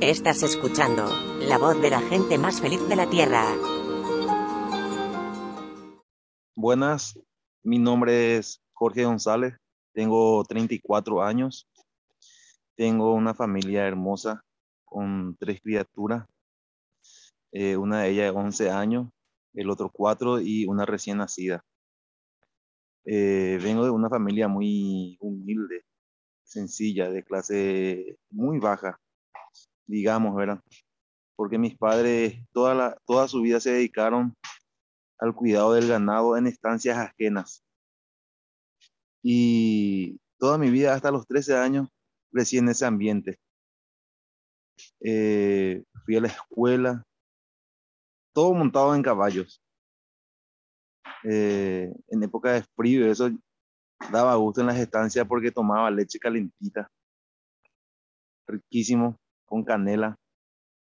Estás escuchando la voz de la gente más feliz de la Tierra. Buenas, mi nombre es Jorge González, tengo 34 años, tengo una familia hermosa con tres criaturas, eh, una de ellas de 11 años, el otro 4 y una recién nacida. Eh, vengo de una familia muy humilde, sencilla, de clase muy baja, digamos, ¿verdad? Porque mis padres toda, la, toda su vida se dedicaron al cuidado del ganado en estancias ajenas. Y toda mi vida, hasta los 13 años, crecí en ese ambiente. Eh, fui a la escuela, todo montado en caballos. Eh, en época de frío, eso daba gusto en las estancias porque tomaba leche calentita, riquísimo, con canela,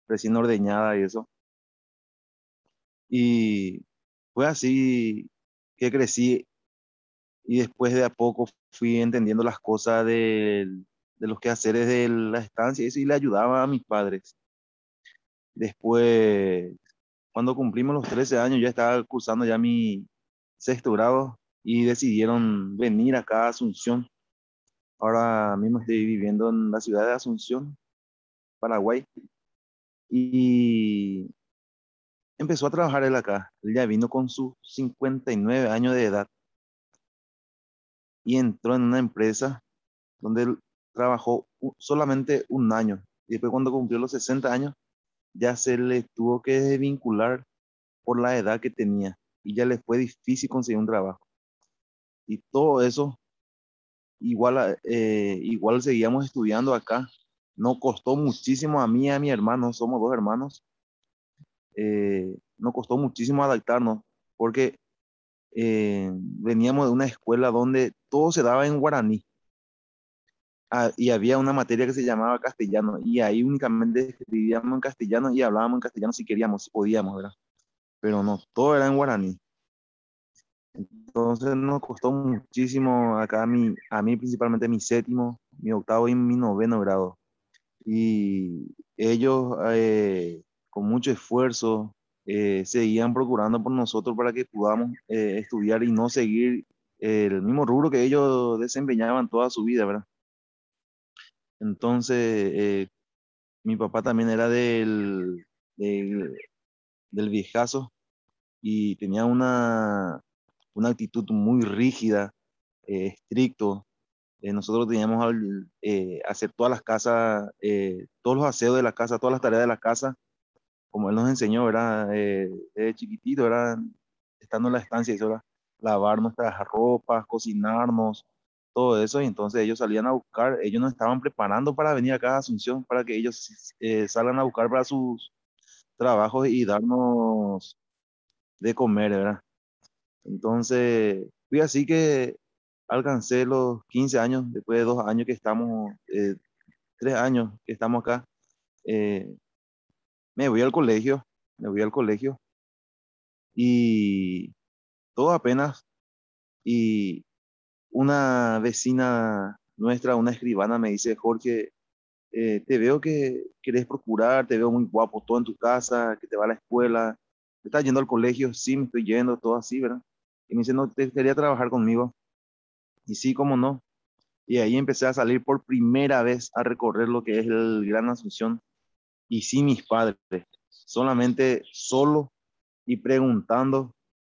recién ordeñada y eso. Y fue así que crecí y después de a poco fui entendiendo las cosas de, los quehaceres de la estancia y, eso, y le ayudaba a mis padres. Después, cuando cumplimos los 13 años, ya estaba cursando ya mi sexto grado y decidieron venir acá a Asunción. Ahora mismo estoy viviendo en la ciudad de Asunción, Paraguay. Y empezó a trabajar él acá. Él ya vino con sus 59 años de edad y entró en una empresa donde él trabajó solamente un año. Y después cuando cumplió los 60 años, ya se le tuvo que desvincular por la edad que tenía y ya le fue difícil conseguir un trabajo. Y todo eso, igual, eh, igual seguíamos estudiando acá. No costó muchísimo a mí y a mi hermano, somos dos hermanos. Eh, nos costó muchísimo adaptarnos porque eh, veníamos de una escuela donde todo se daba en guaraní. Ah, y había una materia que se llamaba castellano y ahí únicamente escribíamos en castellano y hablábamos en castellano si queríamos, si podíamos, ¿verdad? Pero no, todo era en guaraní. Entonces nos costó muchísimo acá a mí, a mí principalmente mi séptimo, mi octavo y mi noveno grado. Y ellos eh, con mucho esfuerzo eh, seguían procurando por nosotros para que podamos eh, estudiar y no seguir el mismo rubro que ellos desempeñaban toda su vida, ¿verdad? Entonces, mi papá también era del, del, del viejazo y tenía una, una actitud muy rígida, eh, estricto. Eh, nosotros teníamos eh, hacer todas las casas, todos los aseos de la casa, todas las tareas de la casa, como él nos enseñó, era desde chiquitito, era estando en la estancia, eso era lavar nuestras ropas, cocinarnos, todo eso, y entonces ellos salían a buscar, ellos nos estaban preparando para venir acá a Asunción, para que ellos salgan a buscar para sus trabajos y darnos de comer, ¿verdad? Entonces, fui así que alcancé los 15 años, después de dos años que estamos, eh, tres años que estamos acá, eh, me voy al colegio, me voy al colegio y todo apenas, y una vecina nuestra, una escribana, me dice, Jorge, eh, te veo que querés procurar, te veo muy guapo todo en tu casa, que te va a la escuela, ¿te estás yendo al colegio? Sí, me estoy yendo, todo así, ¿verdad? Y me dice, no, te quería trabajar conmigo. Y sí, cómo no. Y ahí empecé a salir por primera vez a recorrer lo que es el Gran Asunción. Y sí, mis padres, solamente solo y preguntando,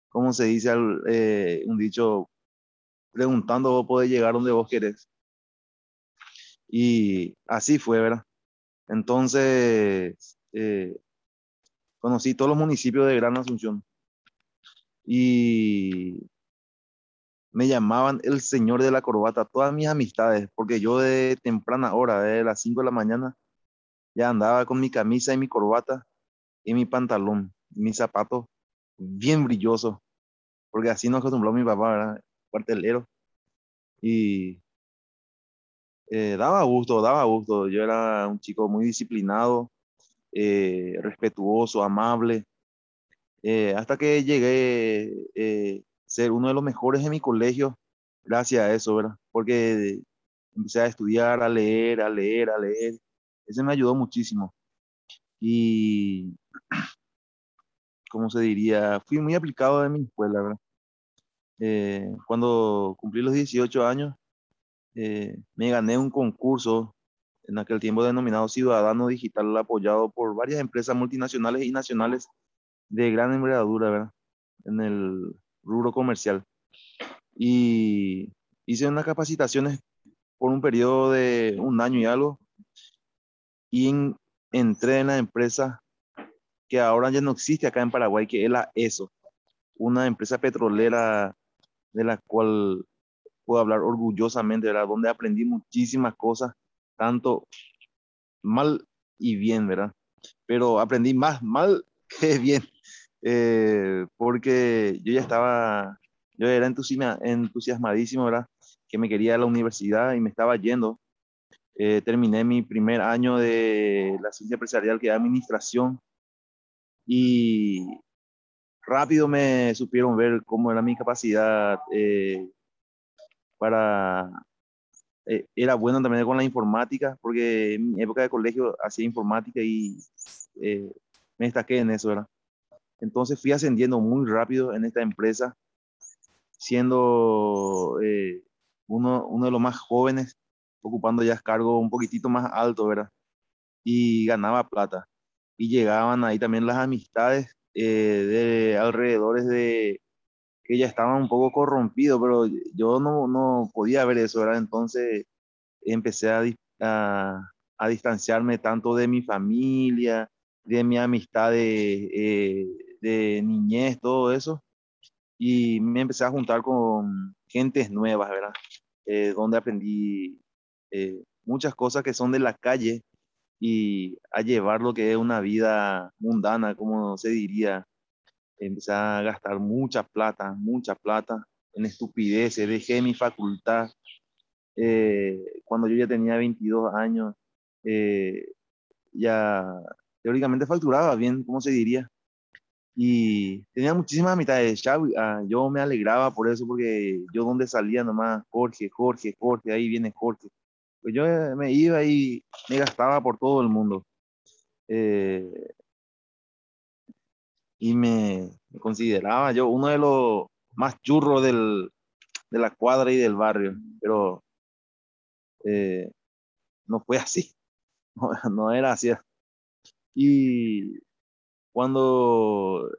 ¿cómo se dice eh, un dicho? Preguntando vos podés llegar donde vos querés. Y así fue, ¿verdad? Entonces, eh, conocí todos los municipios de Gran Asunción y me llamaban el señor de la corbata, todas mis amistades, porque yo de temprana hora, de las 5 de la mañana, ya andaba con mi camisa y mi corbata y mi pantalón, y mis zapatos bien brillosos, porque así nos acostumbró mi papá, ¿verdad? Cuartelero. Y eh, daba gusto, daba gusto. Yo era un chico muy disciplinado, eh, respetuoso, amable. Eh, hasta que llegué eh, ser uno de los mejores en mi colegio, gracias a eso, ¿verdad? Porque empecé a estudiar, a leer, a leer, a leer, ese me ayudó muchísimo. Y, ¿cómo se diría? Fui muy aplicado en mi escuela, ¿verdad? Eh, cuando cumplí los 18 años, eh, me gané un concurso en aquel tiempo denominado Ciudadano Digital, apoyado por varias empresas multinacionales y nacionales de gran envergadura, ¿verdad? En el rubro comercial. Y hice unas capacitaciones por un periodo de un año y algo. Y entré en la empresa que ahora ya no existe acá en Paraguay, que es la ESO, una empresa petrolera de la cual puedo hablar orgullosamente, ¿verdad? Donde aprendí muchísimas cosas, tanto mal y bien, ¿verdad? Pero aprendí más mal que bien, eh, porque yo ya estaba, yo era entusiasmadísimo, ¿verdad? Que me quería a la universidad y me estaba yendo. Eh, terminé mi primer año de la ciencia empresarial, que era administración, y rápido me supieron ver cómo era mi capacidad eh, para... Eh, era bueno también con la informática, porque en mi época de colegio hacía informática y eh, me destaqué en eso, ¿verdad? Entonces fui ascendiendo muy rápido en esta empresa, siendo uno, uno de los más jóvenes, ocupando ya cargo un poquitito más alto, ¿verdad? Y ganaba plata. Y llegaban ahí también las amistades eh, de alrededores de que ya estaban un poco corrompidos, pero yo no, no podía ver eso, ¿verdad? Entonces empecé a, a, a, distanciarme tanto de mi familia, de mi amistad de, eh, de niñez, todo eso, y me empecé a juntar con gentes nuevas, ¿verdad? Eh, donde aprendí eh, muchas cosas que son de la calle y a llevar lo que es una vida mundana, como se diría. Empecé a gastar mucha plata, mucha plata en estupideces. Dejé mi facultad eh, cuando yo ya tenía 22 años. Ya teóricamente facturaba bien, ¿cómo se diría? Y tenía muchísimas mitades. Ya, ah, yo me alegraba por eso, porque yo donde salía nomás, Jorge, Jorge, Jorge, ahí viene Jorge pues yo me iba y me gastaba por todo el mundo. Eh, y me, consideraba yo uno de los más churros del, de la cuadra y del barrio, pero eh, no fue así, no, no, era así. Y cuando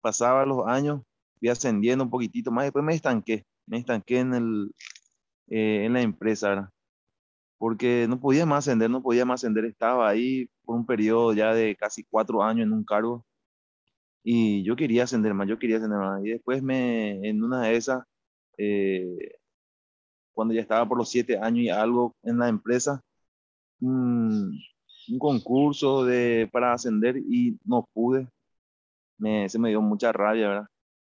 pasaba los años, fui ascendiendo un poquitito más, después me estanqué, me estanqué en, el, en la empresa, ¿verdad? porque no podía más ascender, no podía más ascender, estaba ahí por un periodo ya de casi cuatro años en un cargo y yo quería ascender más, yo quería ascender más. Y después me, en una de esas, eh, cuando ya estaba por los siete años y algo en la empresa, un, un concurso de, para ascender y no pude. Me, se me dio mucha rabia, ¿verdad?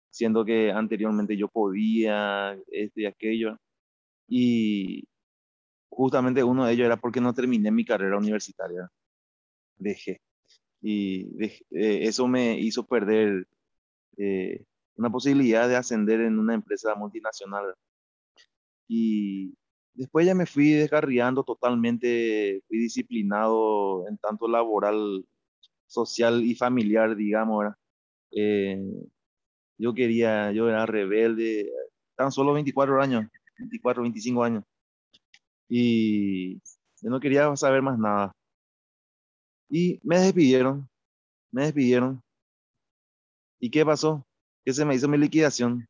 Siendo que anteriormente yo podía, esto y aquello. Y, justamente uno de ellos era porque no terminé mi carrera universitaria. Dejé. Y eh, eso me hizo perder eh, una posibilidad de ascender en una empresa multinacional. Y después ya me fui descarriando totalmente, fui disciplinado en tanto laboral, social y familiar, digamos. Eh, yo quería, yo era rebelde, tan solo 24 años, 24, 25 años y yo no quería saber más nada. Y me despidieron, me despidieron. ¿Y qué pasó? Que se me hizo mi liquidación.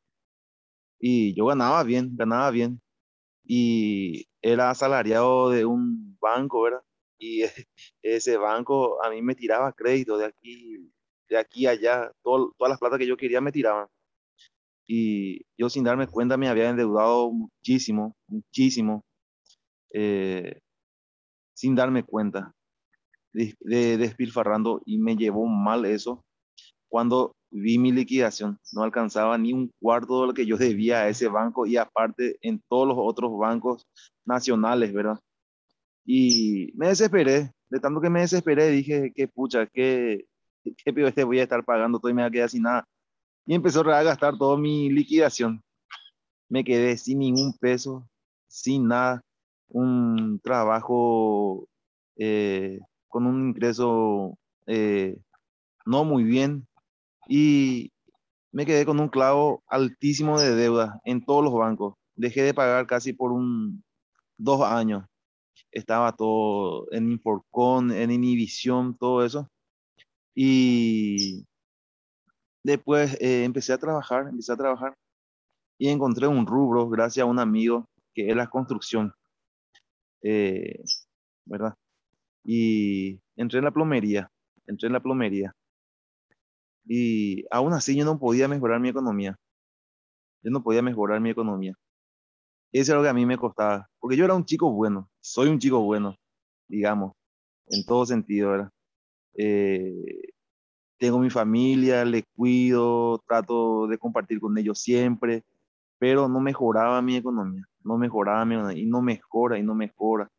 Y yo ganaba bien, ganaba bien. Y era asalariado de un banco, ¿verdad? Y ese banco a mí me tiraba crédito de aquí, de aquí allá. todas las plata que yo quería me tiraban. Y yo sin darme cuenta me había endeudado muchísimo, muchísimo. Eh, sin darme cuenta, de, despilfarrando y me llevó mal eso cuando vi mi liquidación. No alcanzaba ni un cuarto de lo que yo debía a ese banco y aparte en todos los otros bancos nacionales, ¿verdad? Y me desesperé, de tanto que me desesperé, dije, qué pucha, qué, qué peor este voy a estar pagando todo y me voy a quedar sin nada. Y empezó a gastar toda mi liquidación. Me quedé sin ningún peso, sin nada un trabajo eh, con un ingreso eh, no muy bien y me quedé con un clavo altísimo de deuda en todos los bancos. Dejé de pagar casi por un dos años. Estaba todo en Inforcon, en Inhibición, todo eso. Y después eh, empecé a trabajar, empecé a trabajar y encontré un rubro gracias a un amigo que es la construcción, eh, ¿verdad? Y entré en la plomería, entré en la plomería. Y aún así yo no podía mejorar mi economía. Yo no podía mejorar mi economía. Eso es lo que a mí me costaba, porque yo era un chico bueno, soy un chico bueno, digamos, en todo sentido, ¿verdad? Eh, tengo mi familia, le cuido, trato de compartir con ellos siempre, pero no mejoraba mi economía, no mejoraba mi economía, y no mejora, y no mejora.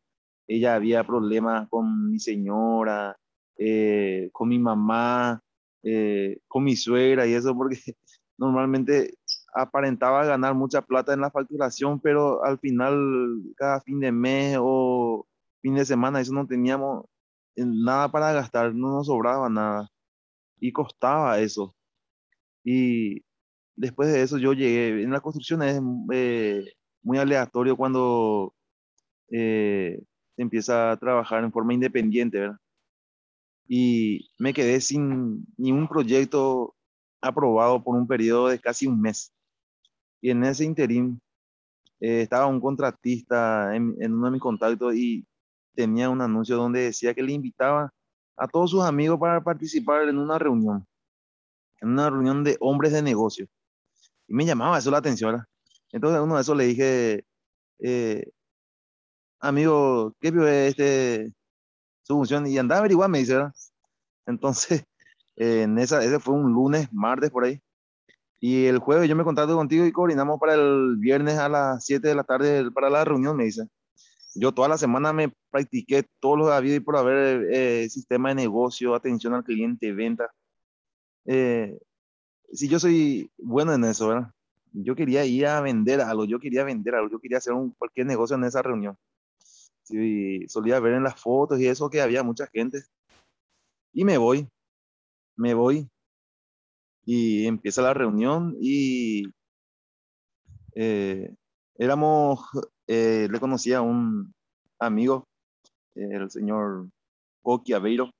Ella había problemas con mi señora, eh, con mi mamá, eh, con mi suegra y eso porque normalmente aparentaba ganar mucha plata en la facturación, pero al final, cada fin de mes o fin de semana, eso no teníamos nada para gastar, no nos sobraba nada. Y costaba eso. Y después de eso yo llegué, en la construcción es eh, muy aleatorio cuando eh, empieza a trabajar en forma independiente, ¿verdad? Y me quedé sin ni un proyecto aprobado por un periodo de casi un mes. Y en ese interín eh, estaba un contratista en, en, uno de mis contactos y tenía un anuncio donde decía que le invitaba a todos sus amigos para participar en una reunión, en una reunión de hombres de negocio. Y me llamaba eso la atención. Entonces a uno de esos le dije, eh, amigo, ¿qué vio este su función? Y andaba a averiguar, me dice, ¿verdad? Entonces, eh, en esa, ese fue un lunes, martes por ahí. Y el jueves yo me contacto contigo y coordinamos para el viernes a las 7 de la tarde para la reunión, me dice. Yo toda la semana me practiqué todos los habidos y por haber eh, sistema de negocio, atención al cliente, venta. Eh, si yo soy bueno en eso, ¿verdad? Yo quería ir a vender algo, yo quería vender algo, yo quería hacer un, cualquier negocio en esa reunión. Sí, solía ver en las fotos y eso que había mucha gente. Y me voy, me voy y empieza la reunión y eh, éramos, eh, le conocía a un amigo, el señor Coqui Aveiro,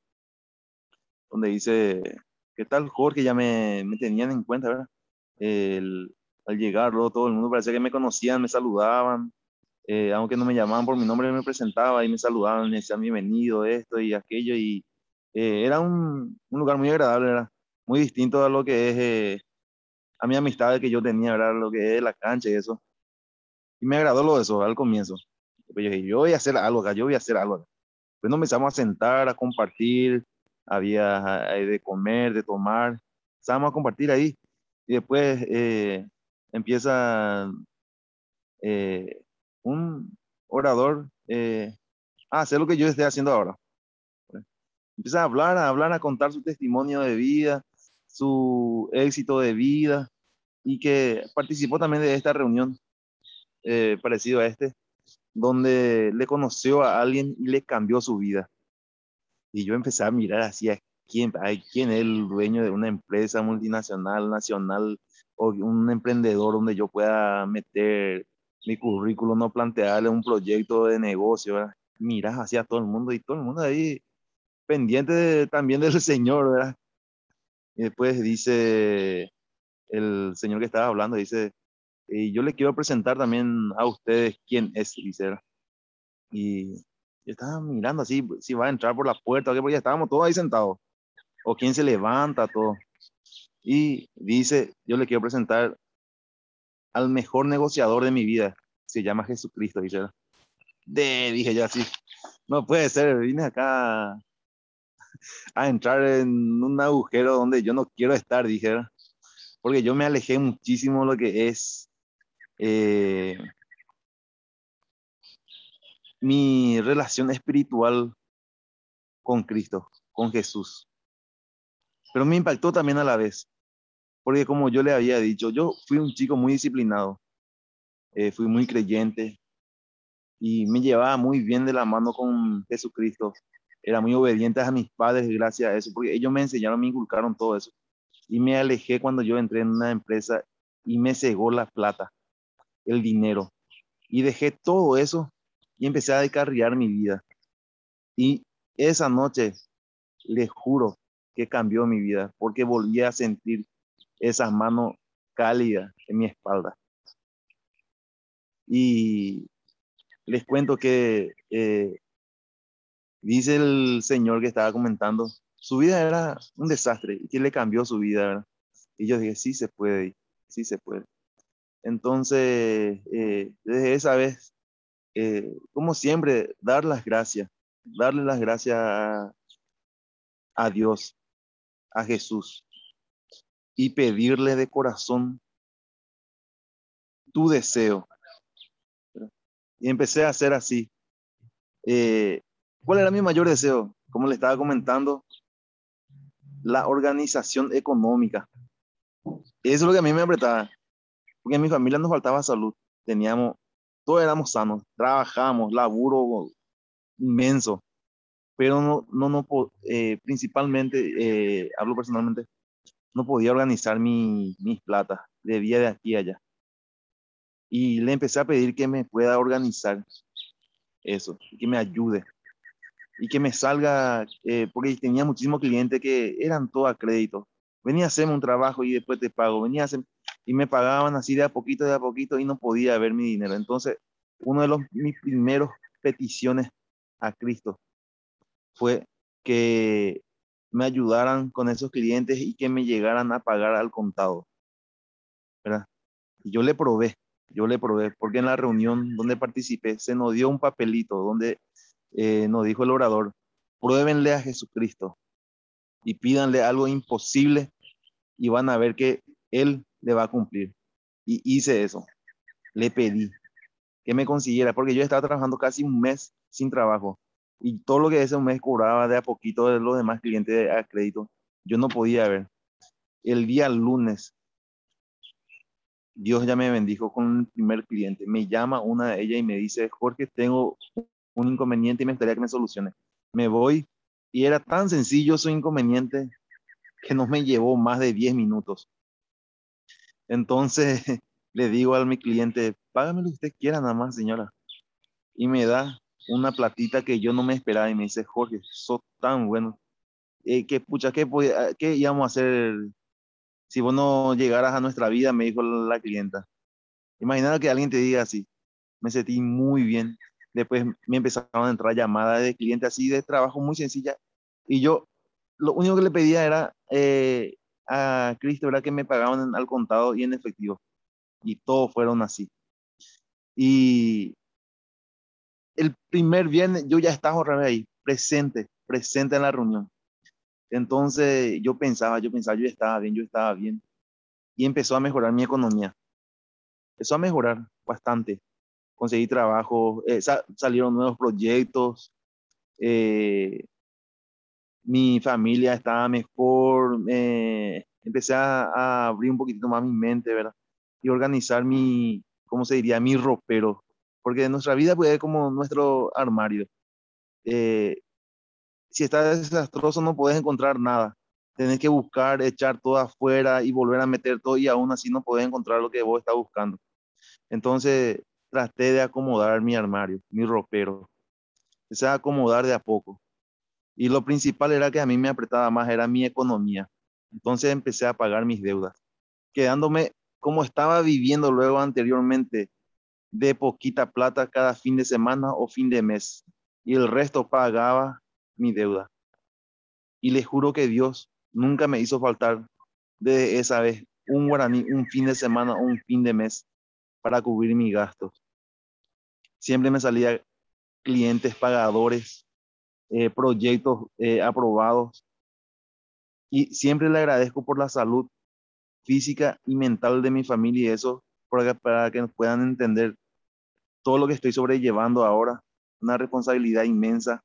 donde dice, ¿qué tal Jorge? Ya me, me tenían en cuenta, ¿verdad? El, al llegar, todo el mundo parecía que me conocían, me saludaban, eh, aunque no me llamaban por mi nombre, me presentaba y me saludaban, me decían bienvenido, esto y aquello, y eh, era un, un, lugar muy agradable, ¿verdad? muy distinto a lo que es eh, a mi amistad que yo tenía, ¿verdad? lo que es la cancha y eso. Y me agradó lo de eso al comienzo. Yo dije, yo voy a hacer algo acá, yo voy a hacer algo acá. Pues nos empezamos a sentar, a compartir, había de comer, de tomar, empezamos a compartir ahí. Y después eh, empieza eh, un orador eh, a hacer lo que yo estoy haciendo ahora. Empieza a hablar, a hablar, a contar su testimonio de vida, su éxito de vida y que participó también de esta reunión eh, parecido a este, donde le conoció a alguien y le cambió su vida. Y yo empecé a mirar hacia quién, quién es el dueño de una empresa multinacional, nacional, o un emprendedor donde yo pueda meter mi currículum, no plantearle un proyecto de negocio. ¿verdad? Hacia todo el mundo y todo el mundo ahí pendiente también del Señor. Y después dice el señor que estaba hablando, dice, y yo le quiero presentar también a ustedes quién es, dice. Y yo estaba mirando así, si va a entrar por la puerta, porque ya estábamos todos ahí sentados. O quién se levanta, todo. Y dice, yo le quiero presentar al mejor negociador de mi vida. Se llama Jesucristo, dice. De, dije yo así. No puede ser, vine acá a entrar en un agujero donde yo no quiero estar, dije, porque yo me alejé muchísimo de lo que es eh, mi relación espiritual con Cristo, con Jesús. Pero me impactó también a la vez, porque como yo le había dicho, yo fui un chico muy disciplinado, eh, fui muy creyente, y me llevaba muy bien de la mano con Jesucristo. Era muy obediente a mis padres gracias a eso, porque ellos me enseñaron, me inculcaron todo eso. Y me alejé cuando yo entré en una empresa y me cegó la plata, el dinero. Y dejé todo eso y empecé a descarriar mi vida. Y esa noche, les juro que cambió mi vida, porque volví a sentir esas manos cálidas en mi espalda. Y les cuento que eh, dice el señor que estaba comentando, su vida era un desastre y que le cambió su vida. Y yo dije, sí se puede, sí se puede. Entonces, eh, desde esa vez, eh, como siempre, dar las gracias, darle las gracias a, a Dios, a Jesús, y pedirle de corazón tu deseo, y empecé a hacer así. Eh, ¿Cuál era mi mayor deseo? Como le estaba comentando, la organización económica. Eso es lo que a mí me apretaba, porque en mi familia nos faltaba salud. Teníamos, todos éramos sanos, trabajábamos, laburo inmenso, pero no, no, no eh, principalmente, eh, hablo personalmente, no podía organizar mi, mis platas, debía de aquí a allá y le empecé a pedir que me pueda organizar eso, que me ayude y que me salga, eh, porque tenía muchísimos clientes que eran todo a crédito. Venía a hacerme un trabajo y después te pago, venía a hacer, y me pagaban así de a poquito, de a poquito y no podía ver mi dinero. Entonces, uno de los, mis primeros peticiones a Cristo fue que me ayudaran con esos clientes y que me llegaran a pagar al contado. ¿verdad? Yo le probé, yo le probé, porque en la reunión donde participé se nos dio un papelito donde eh, nos dijo el orador, pruébenle a Jesucristo y pídanle algo imposible y van a ver que Él le va a cumplir. Y hice eso, le pedí que me consiguiera, porque yo estaba trabajando casi un mes sin trabajo y todo lo que ese mes cobraba de a poquito de los demás clientes a crédito, yo no podía ver. El día lunes Dios ya me bendijo con el primer cliente. Me llama una de ellas y me dice, Jorge, tengo un inconveniente y me gustaría que me solucione. Me voy y era tan sencillo su inconveniente que no me llevó más de 10 minutos. Entonces le digo a mi cliente, págame lo que usted quiera nada más, señora. Y me da una platita que yo no me esperaba y me dice, Jorge, sos tan bueno. Eh, que pucha, ¿qué, ¿qué íbamos a hacer si vos no llegaras a nuestra vida, me dijo la clienta. Imagina que alguien te diga así. Me sentí muy bien. Después me empezaron a entrar llamadas de clientes así de trabajo muy sencilla. Y yo lo único que le pedía era eh, a Cristo, ¿verdad? Que me pagaban al contado y en efectivo. Y todos fueron así. Y el primer viernes yo ya estaba ahí, presente, presente en la reunión. Entonces yo pensaba, yo pensaba, yo estaba bien, yo estaba bien. Y empezó a mejorar mi economía. Empezó a mejorar bastante. Conseguí trabajo, eh, salieron nuevos proyectos. Eh, mi familia estaba mejor. empecé a, abrir un poquito más mi mente, ¿verdad? Y organizar mi, ¿cómo se diría? Mi ropero. Porque nuestra vida puede ser como nuestro armario. Eh, si está desastroso no puedes encontrar nada. Tienes que buscar, echar todo afuera y volver a meter todo y aún así no puedes encontrar lo que vos estás buscando. Entonces traté de acomodar mi armario, mi ropero. Empecé a acomodar de a poco. Y lo principal era que a mí me apretaba más, era mi economía. Entonces empecé a pagar mis deudas, quedándome como estaba viviendo luego anteriormente, de poquita plata cada fin de semana o fin de mes. Y el resto pagaba mi deuda. Y le juro que Dios nunca me hizo faltar de esa vez un guaraní, un fin de semana o un fin de mes para cubrir mis gastos. Siempre me salía clientes pagadores, eh, proyectos eh, aprobados. Y siempre le agradezco por la salud física y mental de mi familia y eso para, para que puedan entender todo lo que estoy sobrellevando ahora, una responsabilidad inmensa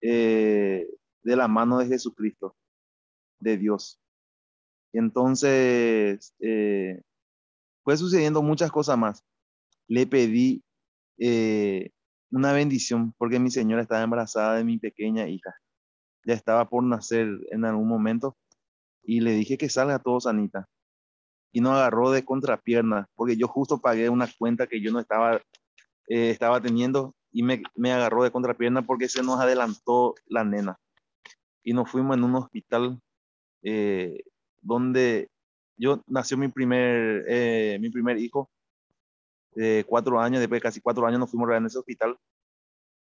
eh, de la mano de Jesucristo, de Dios. Entonces, eh, fue sucediendo muchas cosas más. Le pedí eh, una bendición porque mi señora estaba embarazada de mi pequeña hija. Ya estaba por nacer en algún momento y le dije que salga todo sanita. Y no agarró de contrapierna porque yo justo pagué una cuenta que yo no estaba, eh, estaba teniendo y me, me agarró de contrapierna porque se nos adelantó la nena. Y nos fuimos en un hospital eh, donde yo nació mi primer, eh, mi primer hijo de cuatro años, después de casi cuatro años nos fuimos en ese hospital.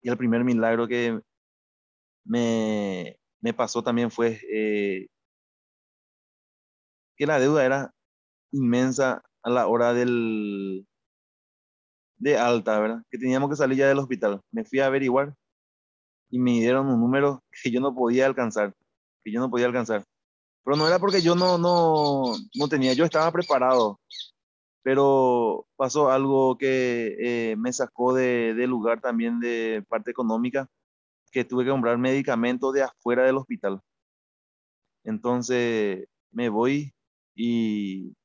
Y el primer milagro que me, me pasó también fue eh, que la deuda era inmensa a la hora del de alta, ¿verdad? Que teníamos que salir ya del hospital. Me fui a averiguar y me dieron un número que yo no podía alcanzar, que yo no podía alcanzar. Pero no era porque yo no, no, no tenía, yo estaba preparado, pero pasó algo que eh, me sacó de, de, lugar también de parte económica, que tuve que comprar medicamentos de afuera del hospital. Entonces me voy y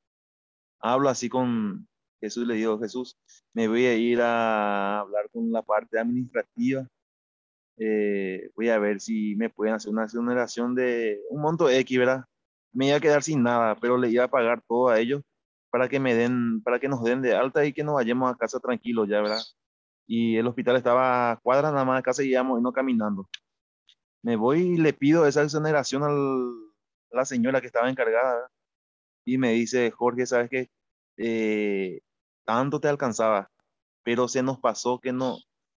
hablo así con Jesús, le digo, Jesús, me voy a ir a hablar con la parte administrativa. Eh, voy a ver si me pueden hacer una exoneración de un monto X, ¿verdad? Me iba a quedar sin nada, pero le iba a pagar todo a ellos para que me den, para que nos den de alta y que nos vayamos a casa tranquilos ya, ¿verdad? Y el hospital estaba a cuadras nada más de casa y íbamos no caminando. Me voy y le pido esa exoneración al, a la señora que estaba encargada, ¿verdad? Y me dice, Jorge, ¿sabes qué? Eh, tanto te alcanzaba, pero se nos pasó que no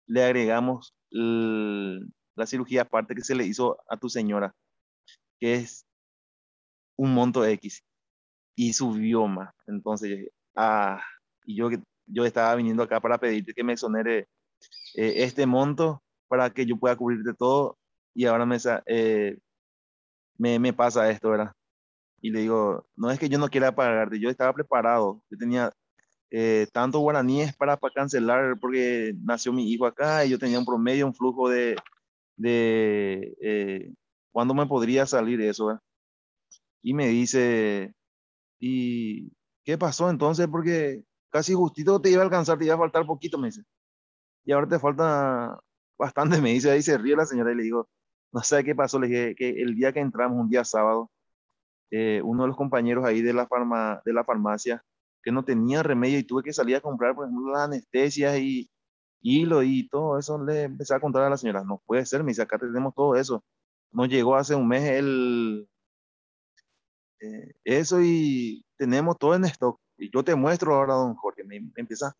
le agregamos la cirugía aparte que se le hizo a tu señora, que es un monto X y subió más. Entonces, ah, y yo, yo estaba viniendo acá para pedirte que me exonere eh, este monto para que yo pueda cubrirte todo y ahora me, eh, me, me pasa esto, ¿verdad? Y le digo, no es que yo no quiera pagarte, yo estaba preparado, yo tenía eh, tanto guaraníes para, para cancelar porque nació mi hijo acá y yo tenía un promedio, un flujo de, de eh, cuándo me podría salir eso. Y me dice, ¿y qué pasó entonces? Porque casi justito te iba a alcanzar, te iba a faltar poquito, me dice. Y ahora te falta bastante, me dice, ahí se ríe la señora y le digo, no sé qué pasó, le dije que el día que entramos, un día sábado, eh, uno de los compañeros ahí de la, farma, de la farmacia que no tenía remedio y tuve que salir a comprar, por ejemplo, las anestesias y hilo y todo eso, le empecé a contar a la señora, no puede ser, me dice, acá tenemos todo eso. Nos llegó hace un mes el, eh, eso y tenemos todo en stock. Y yo te muestro ahora, don Jorge, me, empieza,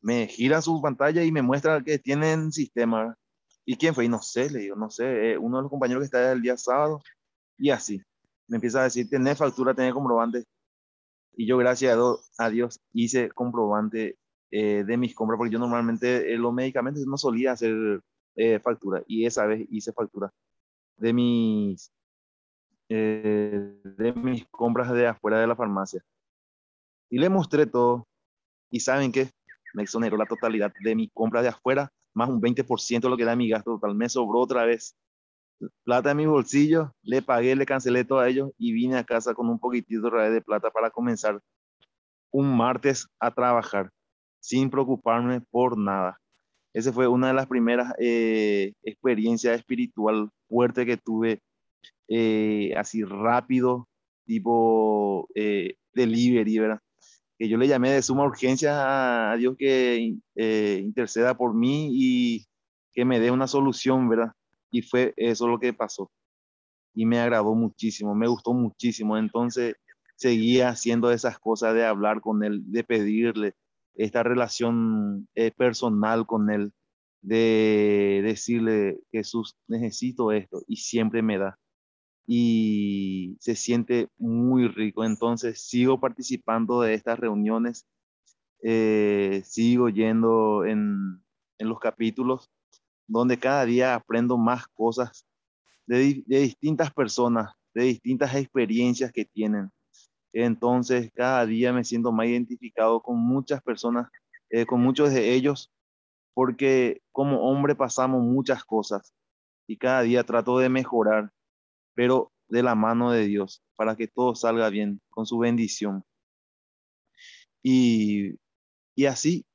me gira su pantalla y me muestra que tienen sistema. ¿Y quién fue? Y no sé, le digo, no sé, eh, uno de los compañeros que está el día sábado y así. Me empieza a decir, tener factura, tener comprobante. Y yo, gracias a Dios, hice comprobante eh, de mis compras, porque yo normalmente eh, los medicamentos no solía hacer eh, factura, y esa vez hice factura de mis, de mis compras de afuera de la farmacia. Y le mostré todo, y ¿saben qué? Me exoneró la totalidad de mis compras de afuera, más un 20% de lo que era mi gasto total. Me sobró otra vez plata en mi bolsillo, le pagué, le cancelé todo a ellos y vine a casa con un poquitito de plata para comenzar un martes a trabajar sin preocuparme por nada. Esa fue una de las primeras eh, experiencias espiritual fuerte que tuve, eh, así rápido, tipo eh, delivery, ¿verdad? Que yo le llamé de suma urgencia a Dios que eh, interceda por mí y que me dé una solución, ¿verdad? Y fue eso lo que pasó. Y me agradó muchísimo, me gustó muchísimo. Entonces seguía haciendo esas cosas de hablar con él, de pedirle esta relación eh, personal con él, de decirle, Jesús, necesito esto y siempre me da. Y se siente muy rico. Entonces sigo participando de estas reuniones, eh, sigo yendo en, en los capítulos donde cada día aprendo más cosas de, distintas personas, de distintas experiencias que tienen. Entonces, cada día me siento más identificado con muchas personas, eh, con muchos de ellos, porque como hombre pasamos muchas cosas y cada día trato de mejorar, pero de la mano de Dios, para que todo salga bien, con su bendición. Y, y así,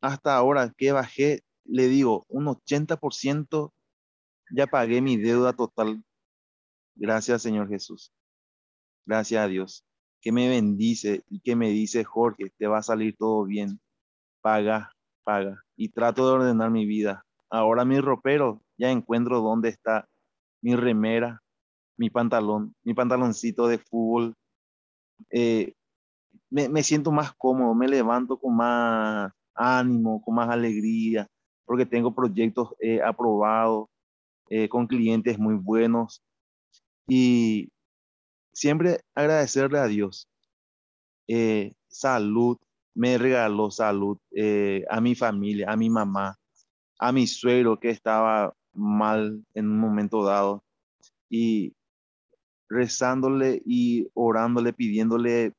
hasta ahora que bajé le digo, un 80% ya pagué mi deuda total. Gracias, Señor Jesús. Gracias a Dios, que me bendice y que me dice, Jorge, te va a salir todo bien. Paga, paga. Y trato de ordenar mi vida. Ahora mi ropero, ya encuentro dónde está mi remera, mi pantalón, mi pantaloncito de fútbol. Eh, me, siento más cómodo, me levanto con más ánimo, con más alegría, porque tengo proyectos eh, aprobados, eh, con clientes muy buenos. Y siempre agradecerle a Dios. salud, me regaló salud a mi familia, a mi mamá, a mi suegro que estaba mal en un momento dado. Y rezándole y orándole, pidiéndole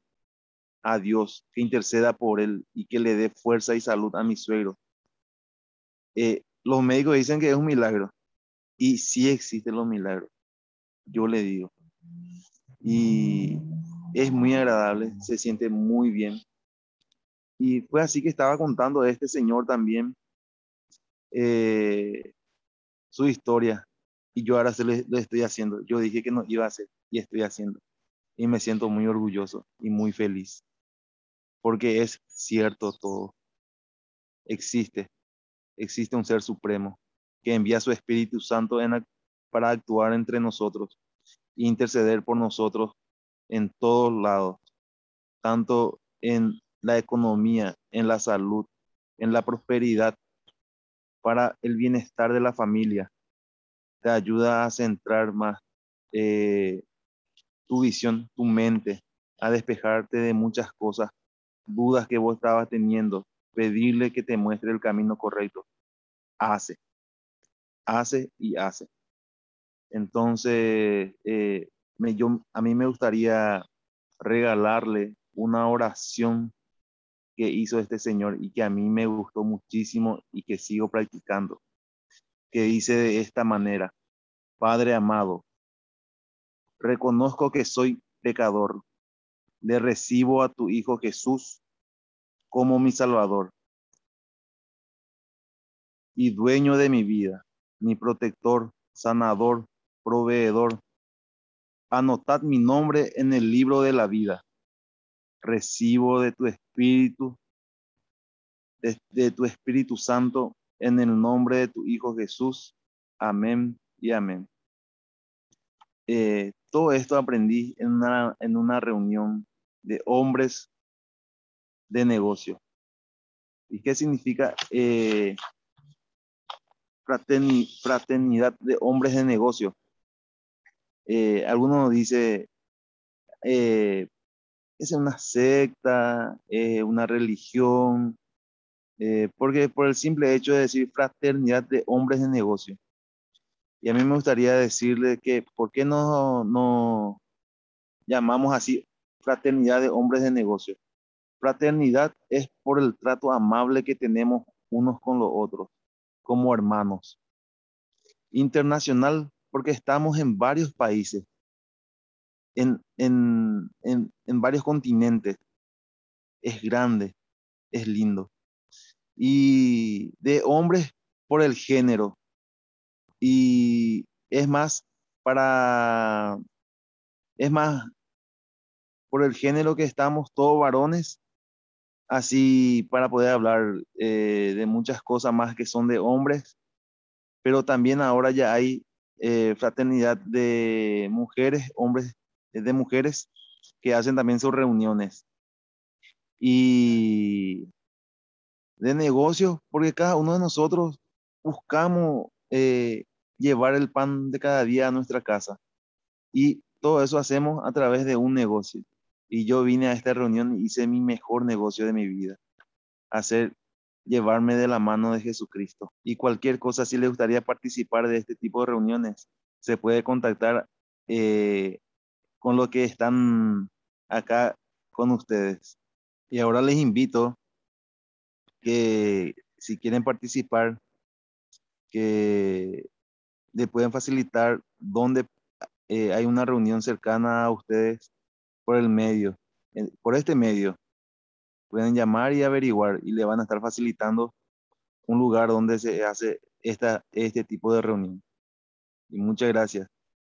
a Dios que interceda por él y que le dé fuerza y salud a mi suegro. Eh, los médicos dicen que es un milagro y sí existen los milagros, yo le digo. Y es muy agradable, se siente muy bien. Y fue así que estaba contando a este señor también eh, su historia y yo ahora se lo estoy haciendo. Yo dije que no iba a hacer y estoy haciendo. Y me siento muy orgulloso y muy feliz porque es cierto todo. Existe, existe un ser supremo que envía su Espíritu Santo para actuar entre nosotros e interceder por nosotros en todos lados, tanto en la economía, en la salud, en la prosperidad, para el bienestar de la familia. Te ayuda a centrar más eh, tu visión, tu mente, a despejarte de muchas cosas dudas que vos estabas teniendo, pedirle que te muestre el camino correcto. Hace, hace y hace. Entonces, eh, me, yo, a mí me gustaría regalarle una oración que hizo este señor y que a mí me gustó muchísimo y que sigo practicando, que dice de esta manera, Padre amado, reconozco que soy pecador, le recibo a tu Hijo Jesús como mi Salvador y dueño de mi vida, mi protector, sanador, proveedor. Anotad mi nombre en el libro de la vida. Recibo de tu Espíritu, de, tu Espíritu Santo, en el nombre de tu Hijo Jesús. Amén y amén. Eh, todo esto aprendí en una, en una reunión de hombres de negocio. ¿Y qué significa eh, fraternidad de hombres de negocio? Eh, algunos dice eh, es una secta, eh, una religión, porque por el simple hecho de decir fraternidad de hombres de negocio. Y a mí me gustaría decirle que, ¿por qué no, no llamamos así fraternidad de hombres de negocio. Fraternidad es por el trato amable que tenemos unos con los otros, como hermanos. Internacional, porque estamos en varios países, en, en, en, en varios continentes. Es grande, es lindo. Y de hombres por el género. Y es más para, es más por el género que estamos, todos varones, así para poder hablar eh, de muchas cosas más que son de hombres, pero también ahora ya hay eh, fraternidad de mujeres, hombres eh, de mujeres, que hacen también sus reuniones. Y de negocios, porque cada uno de nosotros buscamos llevar el pan de cada día a nuestra casa. Y todo eso hacemos a través de un negocio. Y yo vine a esta reunión y hice mi mejor negocio de mi vida. Hacer, llevarme de la mano de Jesucristo. Y cualquier cosa, si le gustaría participar de este tipo de reuniones, se puede contactar eh, con lo que están acá con ustedes. Y ahora les invito que si quieren participar, que le pueden facilitar donde eh, hay una reunión cercana a ustedes por el medio, por este medio. Pueden llamar y averiguar y le van a estar facilitando un lugar donde se hace esta, este tipo de reunión. Y muchas gracias.